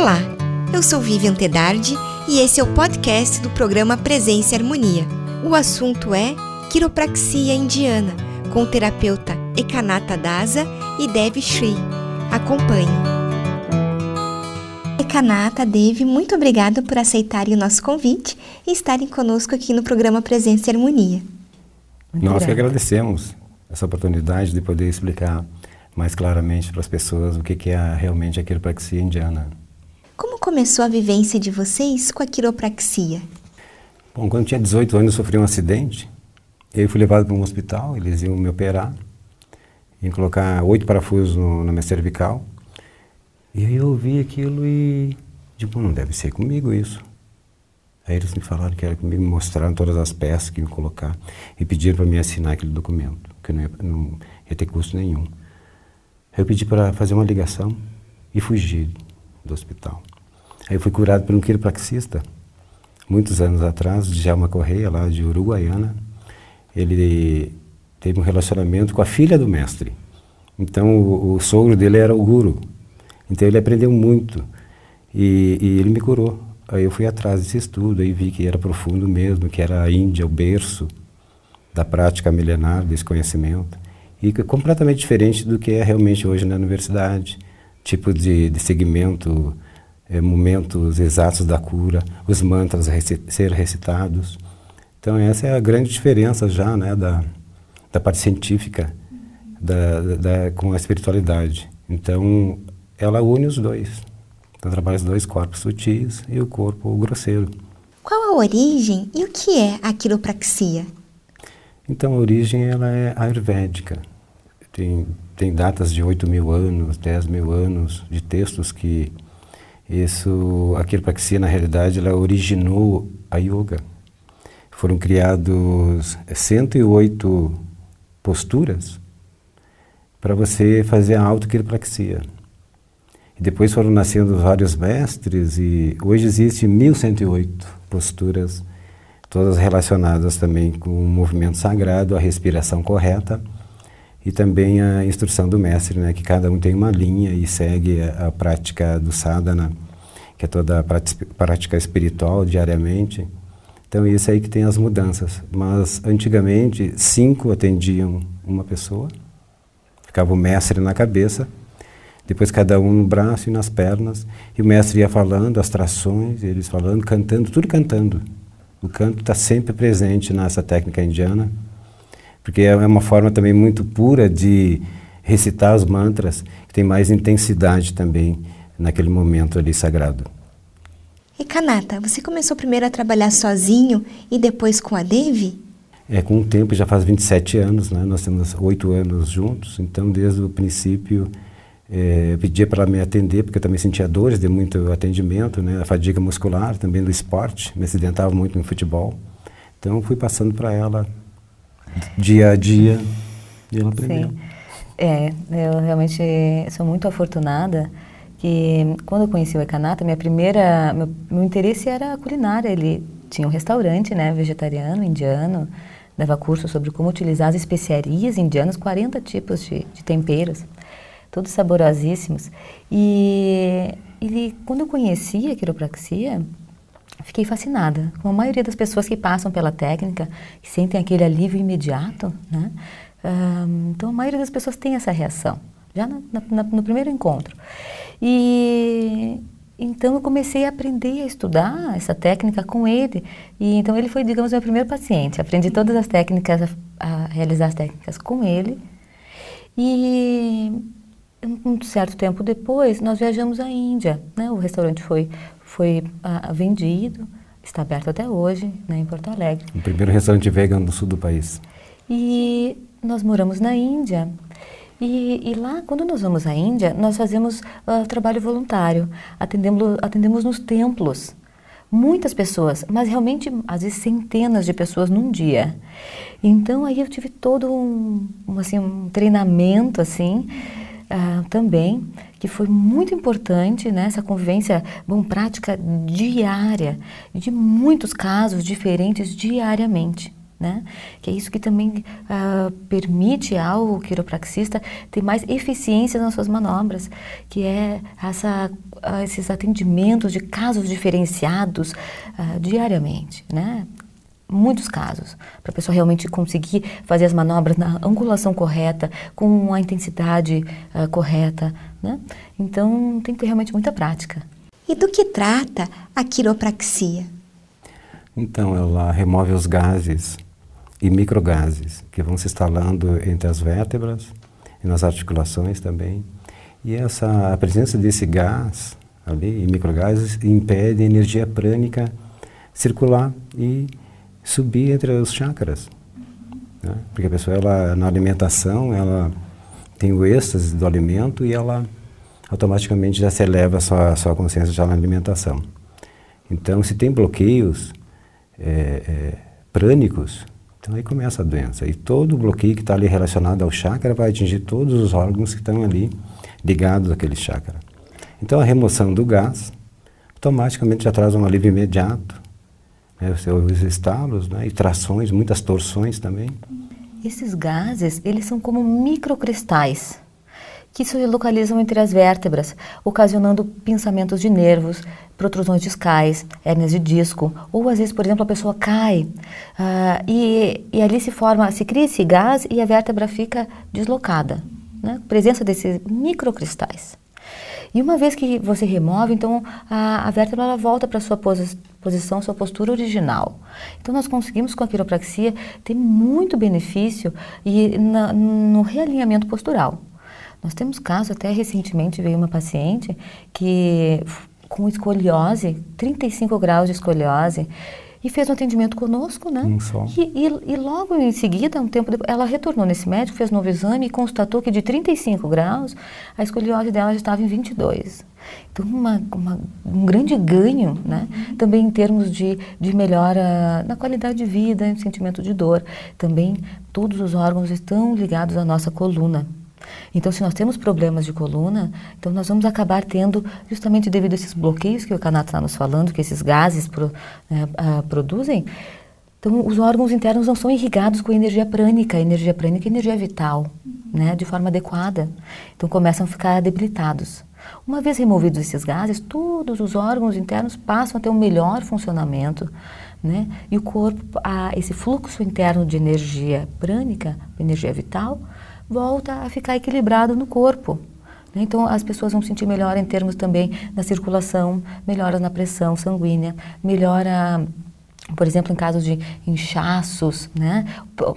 Olá, eu sou Vivian Tedardi e esse é o podcast do programa Presença e Harmonia. O assunto é quiropraxia indiana, com o terapeuta Ekanata Dasa e Dev Shri. Acompanhe. Ekanata, Dev, muito obrigada por aceitarem o nosso convite e estarem conosco aqui no programa Presença e Harmonia. Muito Nós que agradecemos essa oportunidade de poder explicar mais claramente para as pessoas o que, que é realmente a quiropraxia indiana. Começou a vivência de vocês com a quiropraxia? Bom, quando eu tinha 18 anos eu sofri um acidente. Eu fui levado para um hospital, eles iam me operar, iam colocar oito parafusos na minha cervical. E aí eu ouvi aquilo e, tipo, não deve ser comigo isso. Aí eles me falaram que era comigo, me mostraram todas as peças que iam colocar e pediram para mim assinar aquele documento, que não ia, não ia ter custo nenhum. Aí eu pedi para fazer uma ligação e fugi do hospital. Aí fui curado por um quiropraxista, muitos anos atrás, de Djalma Correia, lá de Uruguaiana. Ele teve um relacionamento com a filha do mestre. Então o, o sogro dele era o guru. Então ele aprendeu muito e, e, ele me curou. Aí eu fui atrás desse estudo, aí vi que era profundo mesmo, que era a Índia, o berço da prática milenar desse conhecimento. E completamente diferente do que é realmente hoje na universidade. Tipo de, de segmento, é, momentos exatos da cura, os mantras a reci ser recitados. Então essa é a grande diferença já né, da, da parte científica da, da, com a espiritualidade. Então ela une os dois. Então trabalha os dois corpos sutis e o corpo grosseiro. Qual a origem e o que é a quiropraxia? Então a origem ela é ayurvédica. Tem, tem datas de 8 mil anos, 10 mil anos de textos que isso, a quiropraxia na realidade ela originou a yoga. Foram criados 108 posturas para você fazer a autoquiropraxia. E depois foram nascendo vários mestres e hoje existe 1108 posturas, todas relacionadas também com o movimento sagrado, a respiração correta e também a instrução do mestre, né, que cada um tem uma linha e segue a, a prática do sadhana, que é toda a prática espiritual diariamente. Então isso aí que tem as mudanças. Mas antigamente cinco atendiam uma pessoa, ficava o mestre na cabeça, depois cada um no braço e nas pernas, e o mestre ia falando as trações, eles falando, cantando, tudo cantando. O canto está sempre presente nessa técnica indiana porque é uma forma também muito pura de recitar os mantras, que tem mais intensidade também naquele momento ali sagrado. E Kanata, você começou primeiro a trabalhar sozinho e depois com a Devi? É, com o tempo, já faz 27 anos, né? nós temos oito anos juntos, então desde o princípio é, eu pedia para ela me atender, porque eu também sentia dores de muito atendimento, né? a fadiga muscular, também do esporte, me acidentava muito no futebol. Então fui passando para ela dia a dia e ela aprendeu. Sim. É, eu realmente sou muito afortunada que quando eu conheci o Ekanata, minha primeira, meu, meu interesse era a culinária. Ele tinha um restaurante, né, vegetariano, indiano, dava curso sobre como utilizar as especiarias indianas, 40 tipos de, de temperos, todos saborosíssimos. E ele, quando eu conheci a quiropraxia, fiquei fascinada com a maioria das pessoas que passam pela técnica, que sentem aquele alívio imediato, né? Um, então a maioria das pessoas tem essa reação, já na, no primeiro encontro. E então eu comecei a aprender a estudar essa técnica com ele. E então ele foi, digamos, meu primeiro paciente. Aprendi todas as técnicas, a, a realizar as técnicas com ele. E um certo tempo depois, nós viajamos à Índia. Né? O restaurante foi foi ah, vendido, está aberto até hoje, né, em Porto Alegre. O primeiro restaurante vegan do sul do país. E nós moramos na Índia. E, e lá, quando nós vamos à Índia, nós fazemos uh, trabalho voluntário, atendemos, atendemos nos templos. Muitas pessoas, mas realmente, às vezes, centenas de pessoas num dia. Então, aí eu tive todo um, um assim, um treinamento, assim, uh, também, que foi muito importante, né, convivência, bom, prática diária, de muitos casos diferentes diariamente. né? Que é isso que também uh, permite ao quiropraxista ter mais eficiência nas suas manobras, que é essa, uh, esses atendimentos de casos diferenciados diariamente, né? Muitos casos, para a pessoa realmente conseguir fazer as manobras na angulação correta, com a intensidade correta, né? Então tem que ter realmente muita prática. E do que trata a quiropraxia? Então, ela remove os gases e microgases que vão se instalando entre as vértebras e nas articulações também. E essa a presença desse gás ali e microgases impede a energia prânica circular e subir entre os chakras. Né? Porque a pessoa ela na alimentação ela tem o êxtase do alimento e ela automaticamente já se eleva a sua, a sua consciência já na alimentação. Então, se tem bloqueios é, é, prânicos, então aí começa a doença. E todo bloqueio que está ali relacionado ao chakra vai atingir todos os órgãos que estão ali ligados àquele chakra. Então a remoção do gás automaticamente já traz um alívio imediato. Né, os estalos né, e trações, muitas torções também. Esses gases, eles são como microcristais que se localizam entre as vértebras, ocasionando pinçamentos de nervos, protrusões discais, hérnias de disco, ou às vezes, por exemplo, a pessoa cai uh, e, e, ali se forma, se cria esse gás e a vértebra fica deslocada, né? presença desses microcristais. E uma vez que você remove, então a, a vértebra ela volta para sua posi posição, sua postura original. Então nós conseguimos com a quiropraxia ter muito benefício e na, no realinhamento postural. Nós temos caso, até recentemente veio uma paciente que com escoliose, 35 graus de escoliose, e fez um atendimento conosco, né? Um só. E, e, e, logo em seguida, um tempo depois, ela retornou nesse médico, fez um novo exame e constatou que de 35 graus, a escoliose dela já estava em 22. Então, uma, uma, um grande ganho, né? Também em termos de, de melhora na qualidade de vida, sentimento de dor. Também todos os órgãos estão ligados à nossa coluna. Então, se nós temos problemas de coluna, então nós vamos acabar tendo, justamente devido a esses bloqueios que o Canato está nos falando, que esses gases pro, né, uh, produzem, então os órgãos internos não são irrigados com energia prânica, energia prânica é energia vital, né, de forma adequada. Então começam a ficar debilitados. Uma vez removidos esses gases, todos os órgãos internos passam a ter um melhor funcionamento, né? E o corpo, a, esse fluxo interno de energia prânica, energia vital, volta a ficar equilibrado no corpo. Né? Então, as pessoas vão sentir melhor em termos também da circulação, melhoras na pressão sanguínea, melhora, por exemplo, em casos de inchaços, né?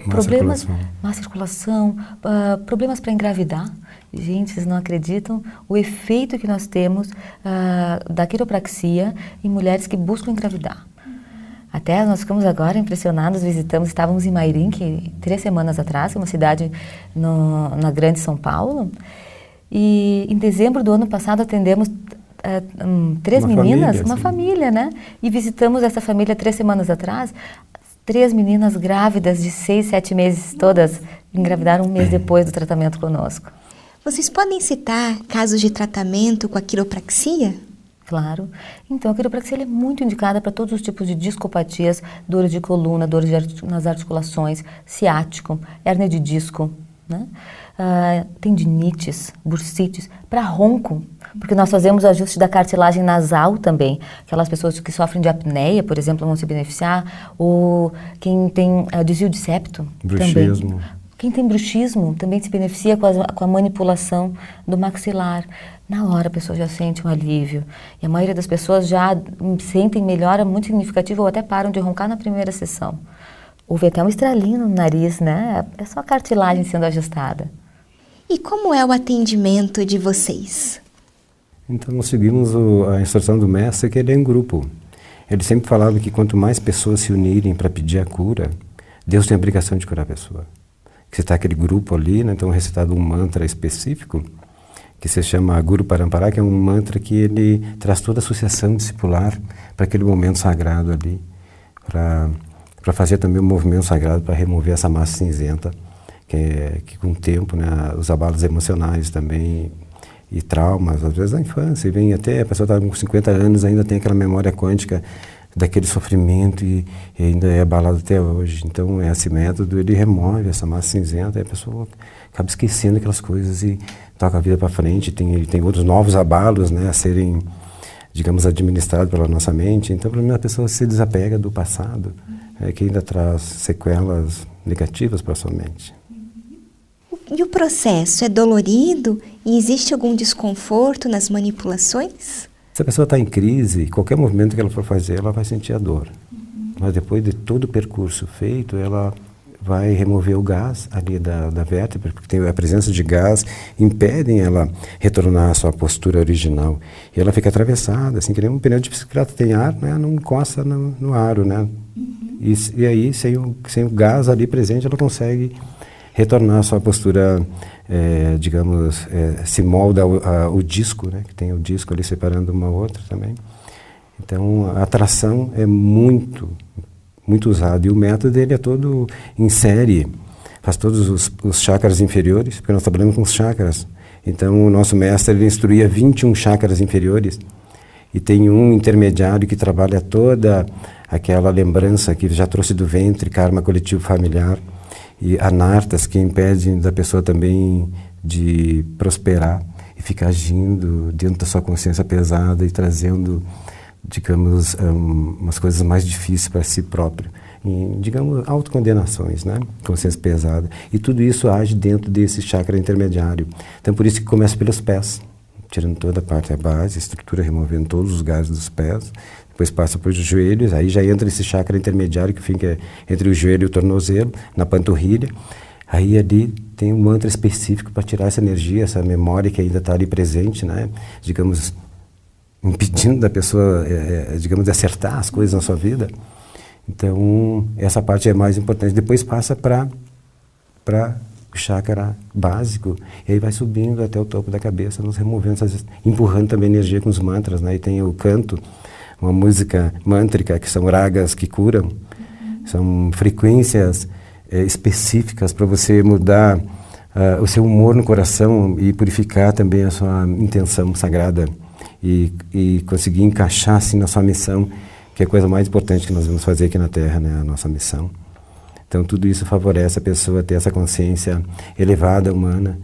Problemas, circulação. má circulação, uh, problemas para engravidar. Gente, vocês não acreditam o efeito que nós temos uh, da quiropraxia em mulheres que buscam engravidar. Até nós ficamos agora impressionados, visitamos, estávamos em Mairim, que três semanas atrás, uma cidade no, na Grande São Paulo, e em dezembro do ano passado atendemos uh, um, três uma meninas, família, uma sim. família, né? E visitamos essa família três semanas atrás, três meninas grávidas de seis, sete meses, todas engravidaram um mês depois do tratamento conosco. Vocês podem citar casos de tratamento com a quiropraxia? Claro. Então, a quiropraxia é muito indicada para todos os tipos de discopatias, dores de coluna, dores de artic nas articulações, ciático, hérnia de disco, né? Uh, tendinites, bursites, para ronco, porque nós fazemos ajuste da cartilagem nasal também. Aquelas pessoas que sofrem de apneia, por exemplo, vão se beneficiar, ou quem tem uh, desvio de septo Bruxismo. também. Quem tem bruxismo também se beneficia com a, com a manipulação do maxilar. Na hora a pessoa já sente um alívio. E a maioria das pessoas já sentem melhora muito significativa ou até param de roncar na primeira sessão. Houve até um estralinho no nariz, né? É só a cartilagem sendo ajustada. E como é o atendimento de vocês? Então nós seguimos o, a instrução do mestre que ele é em grupo. Ele sempre falava que quanto mais pessoas se unirem para pedir a cura, Deus tem a obrigação de curar a pessoa. Que está aquele grupo ali, né, então recitado um mantra específico que se chama Guru Parampara, que é um mantra que ele traz toda a associação discipular para aquele momento sagrado ali, para para fazer também um movimento sagrado para remover essa massa cinzenta, que, é, que com o tempo, né, os abalos emocionais também e traumas, às vezes da infância, e vem até a pessoa está com 50 anos ainda tem aquela memória quântica daquele sofrimento e, e, ainda é abalado até hoje. Então, esse método, ele remove essa massa cinzenta e a pessoa acaba esquecendo aquelas coisas e toca a vida para frente. Tem, tem outros novos abalos né, a serem, digamos, administrados pela nossa mente. Então, para mim, a pessoa se desapega do passado, é, que ainda traz sequelas negativas para a sua mente. E o processo é dolorido e existe algum desconforto nas manipulações? Se a pessoa está em crise, qualquer movimento que ela for fazer, ela vai sentir a dor. Uhum. Mas depois de todo o percurso feito, ela vai remover o gás ali da, da vértebra, porque tem a presença de gás impedem ela retornar à sua postura original. E ela fica atravessada, assim, que nem um pneu de bicicleta tem ar, né, não encosta no, no aro, né? Uhum. E, e aí, sem o, sem o gás ali presente, ela consegue retornar à sua postura é, digamos, é, se molda o, a, o, disco, né, que tem o disco ali separando uma outra também. Então, a atração é muito, muito usada. E o método ele é todo em série, faz todos os, os chakras inferiores, porque nós trabalhamos com os chakras. Então, o nosso mestre ele instruía 21 chakras inferiores e tem um intermediário que trabalha toda aquela lembrança que já trouxe do ventre, karma coletivo familiar e anartas que impedem da pessoa também de prosperar e ficar agindo dentro da sua consciência pesada e trazendo, digamos, um, umas coisas mais difíceis para si próprio. Em, digamos, autocondenações, né? Consciência pesada. E tudo isso age dentro desse chakra intermediário. Então, por isso que começa pelos pés, tirando toda a parte da base, a estrutura, removendo todos os gases dos pés, depois passa para os joelhos, aí já entra esse chakra intermediário que fica entre o joelho e o tornozelo, na panturrilha. Aí ali tem um mantra específico para tirar essa energia, essa memória que ainda está ali presente, né? Digamos, impedindo da pessoa, é, digamos, de acertar as coisas na sua vida. Então, essa parte é mais importante. Depois passa para o chakra básico, e aí vai subindo até o topo da cabeça, nos removendo, empurrando também energia com os mantras, né? E tem o canto, uma música mântrica, que são ragas que curam, são frequências é, específicas para você mudar uh, o seu humor no coração e purificar também a sua intenção sagrada e, e conseguir encaixar assim na sua missão, que é a coisa mais importante que nós vamos fazer aqui na Terra, né, a nossa missão. Então tudo isso favorece a pessoa ter essa consciência elevada humana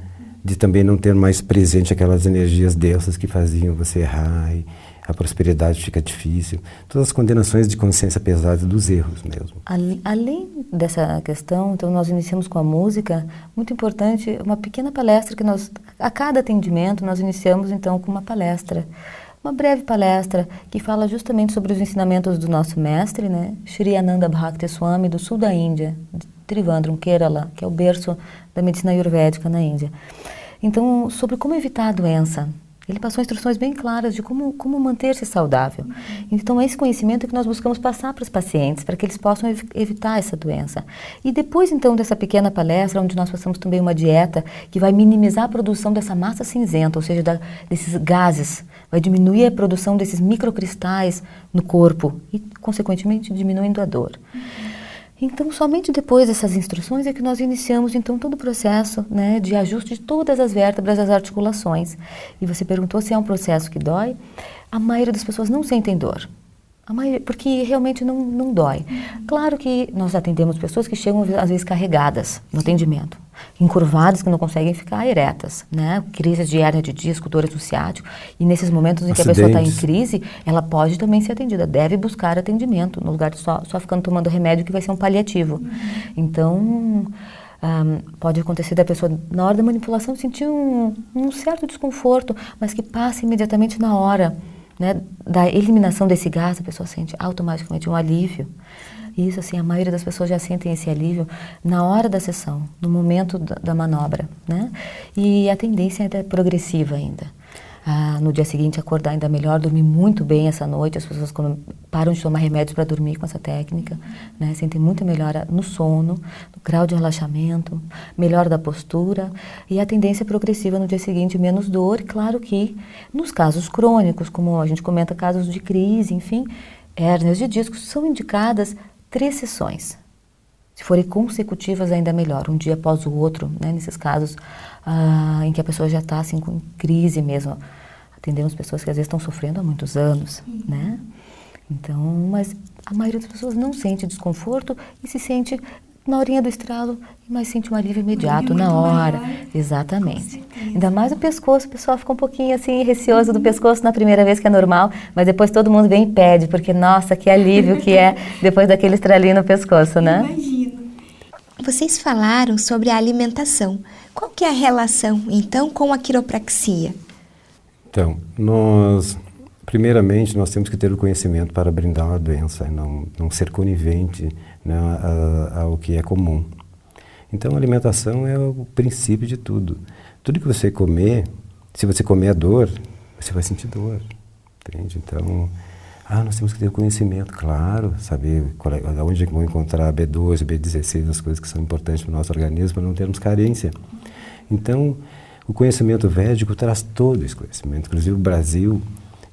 de também não ter mais presente aquelas energias densas que faziam você errar e, a prosperidade fica difícil. Todas as condenações de consciência pesada dos erros mesmo. Além dessa questão, então nós iniciamos com a música, muito importante, uma pequena palestra que nós, a cada atendimento, nós iniciamos então com uma palestra. Uma breve palestra que fala justamente sobre os ensinamentos do nosso mestre, né, Shri Ananda Bhakti Swami, do sul da Índia, de Trivandrum, Kerala, que é o berço da medicina ayurvédica na Índia. Então, sobre como evitar a doença, ele passou instruções bem claras de como, como manter-se saudável. Então, é esse conhecimento que nós buscamos passar para os pacientes, para que eles possam ev evitar essa doença. E depois, então, dessa pequena palestra, onde nós passamos também uma dieta que vai minimizar a produção dessa massa cinzenta, ou seja, da, desses gases, vai diminuir a produção desses microcristais no corpo e, consequentemente, diminuindo a dor. Então, somente depois dessas instruções é que nós iniciamos então todo o processo né, de ajuste de todas as vértebras das articulações. E você perguntou se é um processo que dói. A maioria das pessoas não sentem dor. Maioria, porque realmente não, não dói. Claro que nós atendemos pessoas que chegam às vezes carregadas no atendimento encurvadas que não conseguem ficar eretas, né? Crises de hernia de disco, dores no ciático. E nesses momentos em Acidentes. que a pessoa está em crise, ela pode também ser atendida, deve buscar atendimento, no lugar de só, só ficando tomando remédio que vai ser um paliativo. Uhum. Então, um, pode acontecer da pessoa, na hora da manipulação, sentir um, um certo desconforto, mas que passa imediatamente na hora né, da eliminação desse gás, a pessoa sente automaticamente um alívio. Isso, assim, a maioria das pessoas já sentem esse alívio na hora da sessão, no momento da, da manobra, né? E a tendência é progressiva ainda. Ah, no dia seguinte acordar ainda melhor, dormir muito bem essa noite. As pessoas quando param de tomar remédios para dormir com essa técnica, né, sentem muito melhor no sono, no grau de relaxamento, melhor da postura e a tendência progressiva no dia seguinte menos dor. Claro que nos casos crônicos, como a gente comenta casos de crise, enfim, hérnias de discos são indicadas três sessões. Se forem consecutivas, ainda melhor, um dia após o outro, né? nesses casos ah, em que a pessoa já está assim, com crise mesmo. Atendemos pessoas que às vezes estão sofrendo há muitos anos, uhum. né? Então, mas a maioria das pessoas não sente desconforto e se sente na horinha do estralo, mas sente um alívio imediato na hora. Maior. Exatamente. Ainda mais o pescoço, o pessoal fica um pouquinho assim receoso do pescoço na primeira vez que é normal, mas depois todo mundo vem e pede, porque nossa, que alívio que é depois daquele estralinho no pescoço, né? Imagino. Vocês falaram sobre a alimentação. Qual que é a relação então com a quiropraxia? Então, nós primeiramente nós temos que ter o conhecimento para brindar uma doença, não não ser conivente né, ao que é comum. Então, a alimentação é o princípio de tudo. Tudo que você comer, se você comer a dor, você vai sentir dor, entende? Então, ah, nós temos que ter conhecimento, claro, saber qual é, onde vão encontrar B12, B16, as coisas que são importantes para o nosso organismo, para não termos carência. Então, o conhecimento védico traz todo esse conhecimento. Inclusive, o Brasil,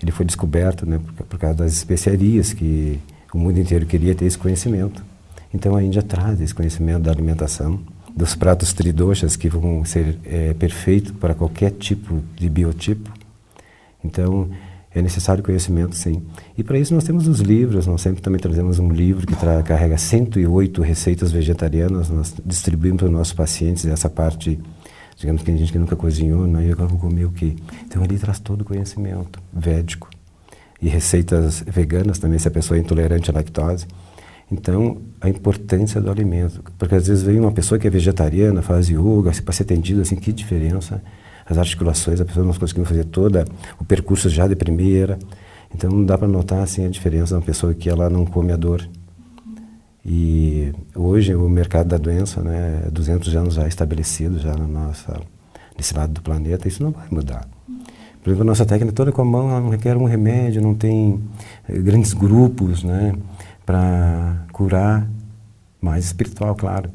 ele foi descoberto né, por, por causa das especiarias que o mundo inteiro queria ter esse conhecimento. Então a Índia traz esse conhecimento da alimentação, dos pratos tridoshas que vão ser é, perfeitos para qualquer tipo de biotipo. Então é necessário conhecimento, sim. E para isso nós temos os livros, nós sempre também trazemos um livro que carrega 108 receitas vegetarianas, nós distribuímos para os nossos pacientes essa parte, digamos que a gente que nunca cozinhou, né? e agora vou comer o quê? Então ali traz todo o conhecimento védico. E receitas veganas também, se a pessoa é intolerante à lactose. Então, a importância do alimento. Porque às vezes vem uma pessoa que é vegetariana, faz yoga, para ser atendido, assim, que diferença. As articulações, a pessoa não conseguiu fazer toda o percurso já de primeira. Então, não dá para notar, assim, a diferença de uma pessoa que ela não come a dor. E hoje o mercado da doença, né, 200 anos já estabelecido já na nossa, nesse lado do planeta, isso não vai mudar. Por exemplo, a nossa técnica toda com a mão, ela não requer um remédio, não tem eh, grandes grupos, né? para curar, mais espiritual, claro,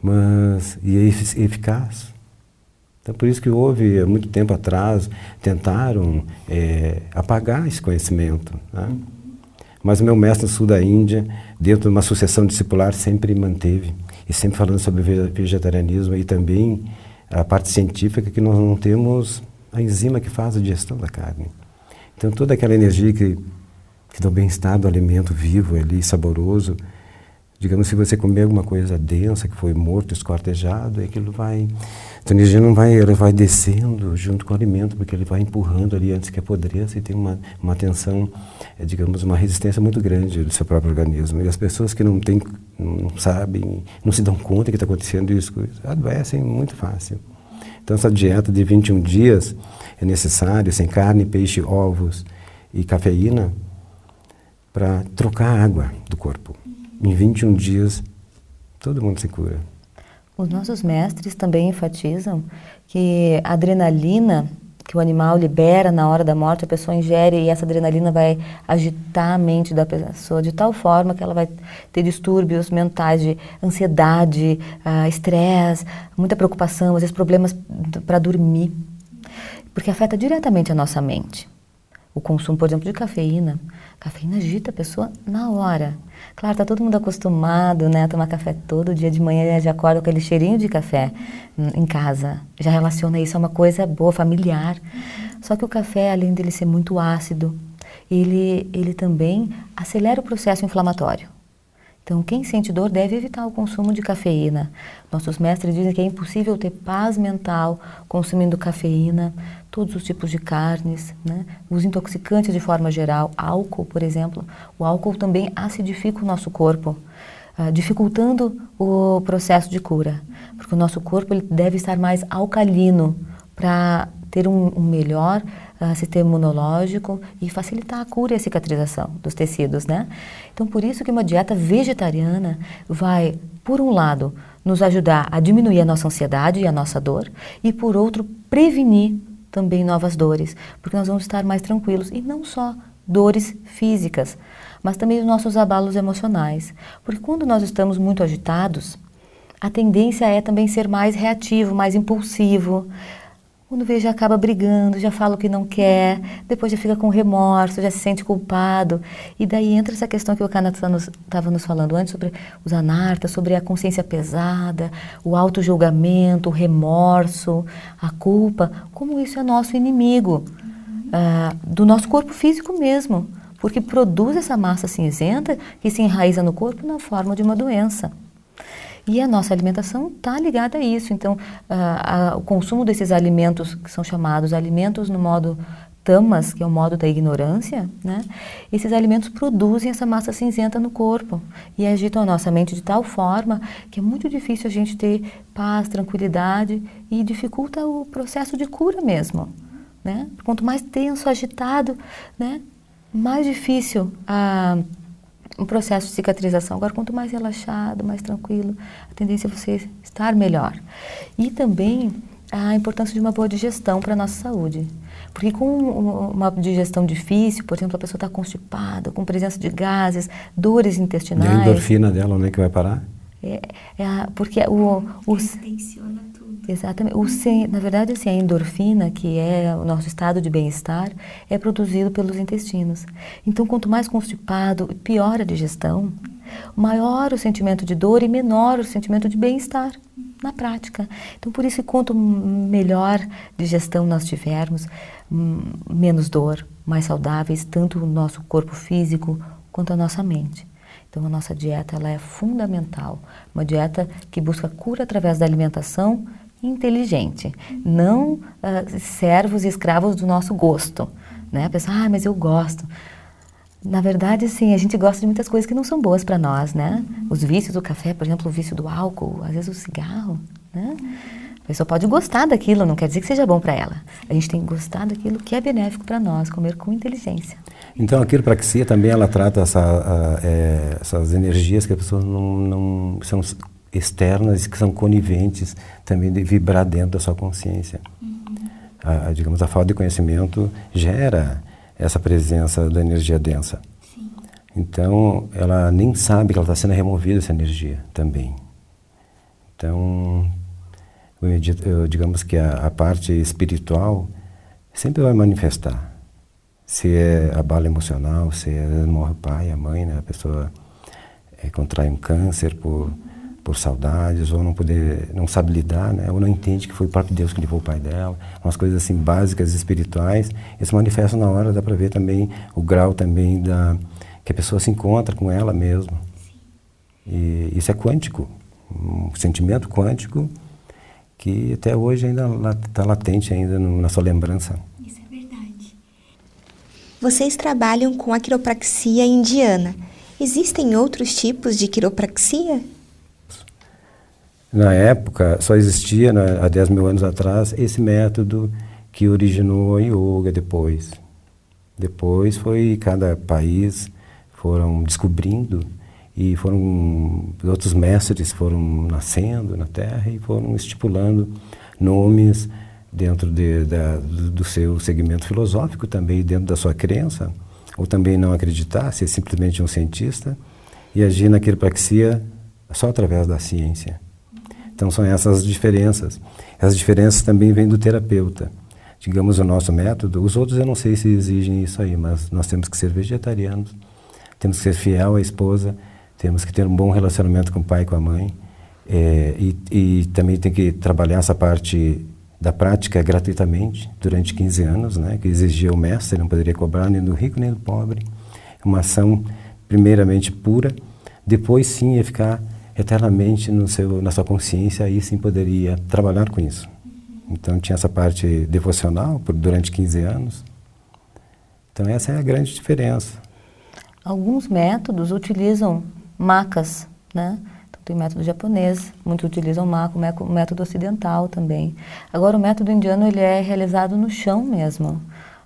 mas e é eficaz. Então, por isso que houve, há muito tempo atrás, tentaram é, apagar esse conhecimento. Né? Mas o meu mestre no sul da Índia, dentro de uma sucessão discipular, sempre manteve, e sempre falando sobre vegetarianismo e também a parte científica que nós não temos a enzima que faz a digestão da carne. Então, toda aquela energia que que dá o bem-estar do alimento vivo ali, saboroso. Digamos, se você comer alguma coisa densa, que foi morto, esquartejado, aquilo vai... A energia não vai, ela vai descendo junto com o alimento, porque ele vai empurrando ali antes que apodreça e tem uma, uma tensão, é, digamos, uma resistência muito grande do seu próprio organismo. E as pessoas que não têm, não sabem, não se dão conta que está acontecendo isso, adoecem muito fácil. Então, essa dieta de 21 dias é necessária, sem carne, peixe, ovos e cafeína, para trocar a água do corpo. Em 21 dias, todo mundo se cura. Os nossos mestres também enfatizam que a adrenalina que o animal libera na hora da morte, a pessoa ingere e essa adrenalina vai agitar a mente da pessoa de tal forma que ela vai ter distúrbios mentais de ansiedade, uh, estresse, muita preocupação, às vezes problemas para dormir, porque afeta diretamente a nossa mente. O consumo, por exemplo, de cafeína Cafeína agita a pessoa na hora. Claro, está todo mundo acostumado né, a tomar café todo dia de manhã, já acorda com aquele cheirinho de café em casa. Já relaciona isso a uma coisa boa, familiar. Só que o café, além dele ser muito ácido, ele, ele também acelera o processo inflamatório. Então, quem sente dor deve evitar o consumo de cafeína. Nossos mestres dizem que é impossível ter paz mental consumindo cafeína, todos os tipos de carnes, né? os intoxicantes de forma geral, álcool, por exemplo. O álcool também acidifica o nosso corpo, uh, dificultando o processo de cura, porque o nosso corpo ele deve estar mais alcalino para ter um, um melhor uh, sistema imunológico e facilitar a cura e a cicatrização dos tecidos, né? Então, por isso que uma dieta vegetariana vai, por um lado, nos ajudar a diminuir a nossa ansiedade e a nossa dor, e por outro, prevenir também novas dores, porque nós vamos estar mais tranquilos e não só dores físicas, mas também os nossos abalos emocionais. Porque quando nós estamos muito agitados, a tendência é também ser mais reativo, mais impulsivo, quando vê, já acaba brigando, já fala o que não quer, depois já fica com remorso, já se sente culpado. E daí entra essa questão que o Kanata estava nos, nos, falando antes sobre os anartas, sobre a consciência pesada, o auto-julgamento, o remorso, a culpa. Como isso é nosso inimigo, uh, do nosso corpo físico mesmo. porque produz essa massa cinzenta que se enraiza no corpo na forma de uma doença. E a nossa alimentação está ligada a isso. Então, a, a, o consumo desses alimentos, que são chamados alimentos no modo tamas, que é o modo da ignorância, né? esses alimentos produzem essa massa cinzenta no corpo e agitam a nossa mente de tal forma que é muito difícil a gente ter paz, tranquilidade e dificulta o processo de cura mesmo. Né? Quanto mais tenso, agitado, né? mais difícil a, o processo de cicatrização. Agora, quanto mais relaxado, mais tranquilo, a tendência é você estar melhor. E também a importância de uma boa digestão para a nossa saúde. Porque com uma digestão difícil, por exemplo, a pessoa está constipada, com presença de gases, dores intestinais. E a endorfina dela, onde é que vai parar? É, é porque o, o. Exatamente. O, na verdade, assim, a endorfina, que é o nosso estado de bem-estar, é produzido pelos intestinos. Então, quanto mais constipado, pior a digestão, maior o sentimento de dor e menor o sentimento de bem-estar na prática. Então, por isso, quanto melhor digestão nós tivermos, menos dor, mais saudáveis, tanto o nosso corpo físico quanto a nossa mente. Então, a nossa dieta ela é fundamental. Uma dieta que busca cura através da alimentação inteligente, não uh, servos e escravos do nosso gosto. Né? A pessoa, ah, mas eu gosto. Na verdade, sim, a gente gosta de muitas coisas que não são boas para nós, né? Os vícios do café, por exemplo, o vício do álcool, às vezes o cigarro, né? A pessoa pode gostar daquilo, não quer dizer que seja bom para ela. A gente tem que gostar daquilo que é benéfico para nós, comer com inteligência. Então, a quiropraxia também ela trata essa, a, é, essas energias que as pessoas não, não são externas que são coniventes também de vibrar dentro da sua consciência. Uhum. A, digamos, a falta de conhecimento gera essa presença da energia densa. Sim. Então, ela nem sabe que ela está sendo removida essa energia também. Então, digamos que a, a, parte espiritual sempre vai manifestar. Se é a bala emocional, se é morre o pai, a mãe, né? a pessoa é, contrai um câncer por por saudades, ou não poder, não sabe lidar, né? ou não entende que foi o próprio Deus que levou o pai dela, umas coisas assim básicas espirituais, isso manifesta na hora, dá para ver também o grau também da que a pessoa se encontra com ela mesma. E isso é quântico, um sentimento quântico que até hoje ainda está latente ainda na sua lembrança. Isso é verdade. Vocês trabalham com a quiropraxia indiana. Existem outros tipos de quiropraxia? Na época, só existia, né, há 10 mil anos atrás, esse método que originou a yoga depois. Depois foi cada país foram descobrindo e foram outros mestres foram nascendo na Terra e foram estipulando nomes dentro de, da, do seu segmento filosófico também dentro da sua crença ou também não acreditar ser simplesmente um cientista e agir na quiropraxia só através da ciência então são essas diferenças. As diferenças também vêm do terapeuta. Digamos o nosso método, os outros eu não sei se exigem isso aí, mas nós temos que ser vegetarianos, temos que ser fiel à esposa, temos que ter um bom relacionamento com o pai e com a mãe, é, e, e, também tem que trabalhar essa parte da prática gratuitamente durante 15 anos, né, que exigia o mestre, não poderia cobrar nem do rico nem do pobre. Uma ação primeiramente pura, depois sim ia ficar eternamente no seu, na sua consciência, aí sim poderia trabalhar com isso. Então tinha essa parte devocional por, durante 15 anos. Então essa é a grande diferença. Alguns métodos utilizam macas, né? Então, tem método japonês, muitos utilizam maca, o método ocidental também. Agora o método indiano ele é realizado no chão mesmo,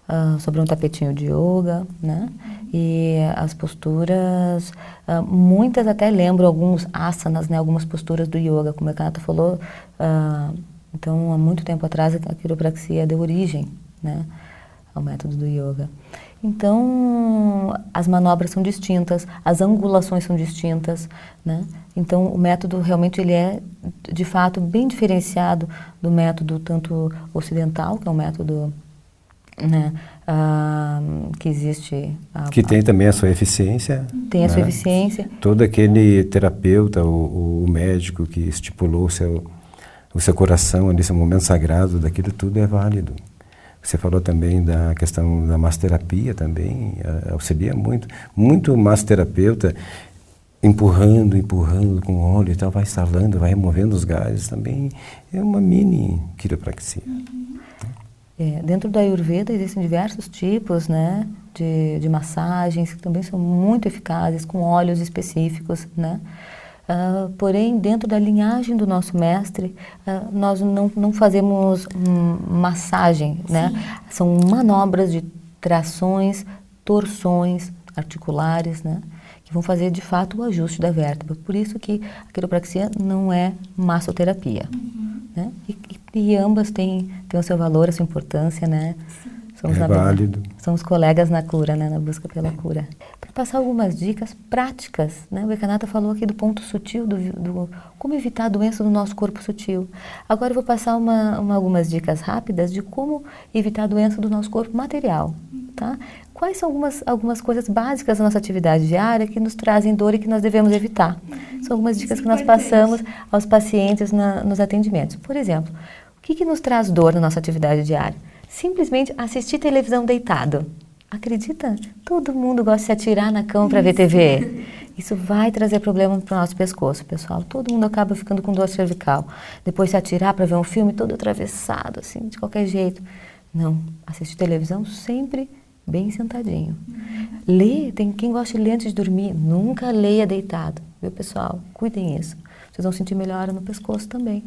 uh, sobre um tapetinho de yoga, né? E as posturas, uh, muitas até lembram alguns asanas, né, algumas posturas do yoga, como a Kanata falou. Uh, então, há muito tempo atrás, a quiropraxia deu origem né, ao método do yoga. Então, as manobras são distintas, as angulações são distintas, né? Então, o método realmente ele é, de fato, bem diferenciado do método tanto ocidental, que é o método né, uh, que existe. A, que tem também a sua eficiência. Tem a né? sua eficiência. Todo aquele terapeuta, o, o médico que estipulou o seu, o seu coração nesse momento sagrado, daquilo tudo é válido. Você falou também da questão da massoterapia também, auxilia muito. Muito massoterapeuta empurrando, empurrando com óleo e tal, vai instalando, vai removendo os gases também. É uma mini quiropraxia. É, dentro da Ayurveda existem diversos tipos né, de, de massagens que também são muito eficazes, com óleos específicos. Né? Uh, porém, dentro da linhagem do nosso mestre, uh, nós não, não fazemos um, massagem, né? São manobras de trações, torções articulares, né? Que vão fazer, de fato, o ajuste da vértebra. Por isso que a quiropraxia não é massoterapia, uhum. né? E, e, ambas têm, têm o seu valor, a sua importância, né? Sim. Somos é válido. Somos colegas na cura, né? Na busca pela cura. Para passar algumas dicas práticas, né? O Ekanata falou aqui do ponto sutil, do, do, como evitar a doença do nosso corpo sutil. Agora eu vou passar uma, uma, algumas dicas rápidas de como evitar a doença do nosso corpo material, tá? Quais são algumas, algumas coisas básicas da nossa atividade diária que nos trazem dor e que nós devemos evitar? São algumas dicas que nós passamos aos pacientes na, nos atendimentos. Por exemplo, o que, que nos traz dor na nossa atividade diária? simplesmente assistir televisão deitado. Acredita? Todo mundo gosta de se atirar na cama para ver TV. Isso vai trazer problema para o nosso pescoço, pessoal. Todo mundo acaba ficando com dor cervical. Depois se atirar para ver um filme todo atravessado, assim, de qualquer jeito. Não, assistir televisão sempre bem sentadinho. Ler, tem quem gosta de ler antes de dormir. Nunca leia deitado, viu, pessoal? Cuidem isso vocês vão sentir melhora no pescoço também.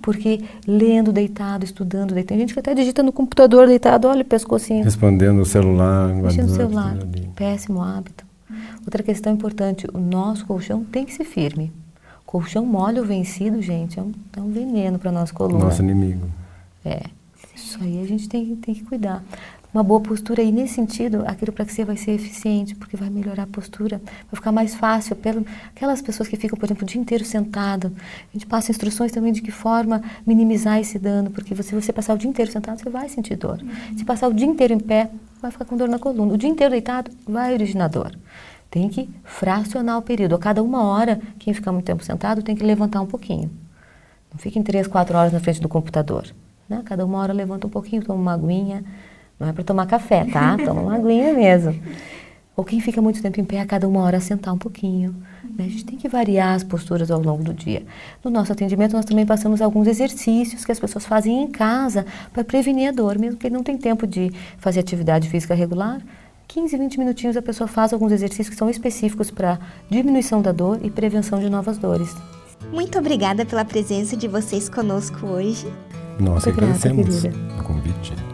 Porque lendo deitado, estudando deitado, tem gente que até digita no computador deitado, olha o pescocinho. Respondendo no celular, no celular, péssimo hábito. Outra questão importante, o nosso colchão tem que ser firme. Colchão mole ou vencido, gente, é um, é um veneno para nossa coluna. Nosso inimigo. É. Isso aí a gente tem, tem que cuidar uma boa postura e nesse sentido a quiropraxia vai ser eficiente porque vai melhorar a postura, vai ficar mais fácil pelo aquelas pessoas que ficam, por exemplo, o dia inteiro sentado. A gente passa instruções também de que forma minimizar esse dano, porque se você passar o dia inteiro sentado, você vai sentir dor. Uhum. Se passar o dia inteiro em pé, vai ficar com dor na coluna. O dia inteiro deitado, vai originar dor. Tem que fracionar o período. A cada uma hora, quem ficar muito tempo sentado tem que levantar um pouquinho. Não fiquem três, quatro horas na frente do computador. Né? Cada uma hora levanta um pouquinho, toma uma aguinha não é para tomar café, tá? Toma uma aguinha mesmo. Ou quem fica muito tempo em pé, a cada uma hora sentar um pouquinho. Né? A gente tem que variar as posturas ao longo do dia. No nosso atendimento, nós também passamos alguns exercícios que as pessoas fazem em casa para prevenir a dor, mesmo que ele não tem tempo de fazer atividade física regular. 15, 20 minutinhos a pessoa faz alguns exercícios que são específicos para diminuição da dor e prevenção de novas dores. Muito obrigada pela presença de vocês conosco hoje. Nós agradecemos o convite.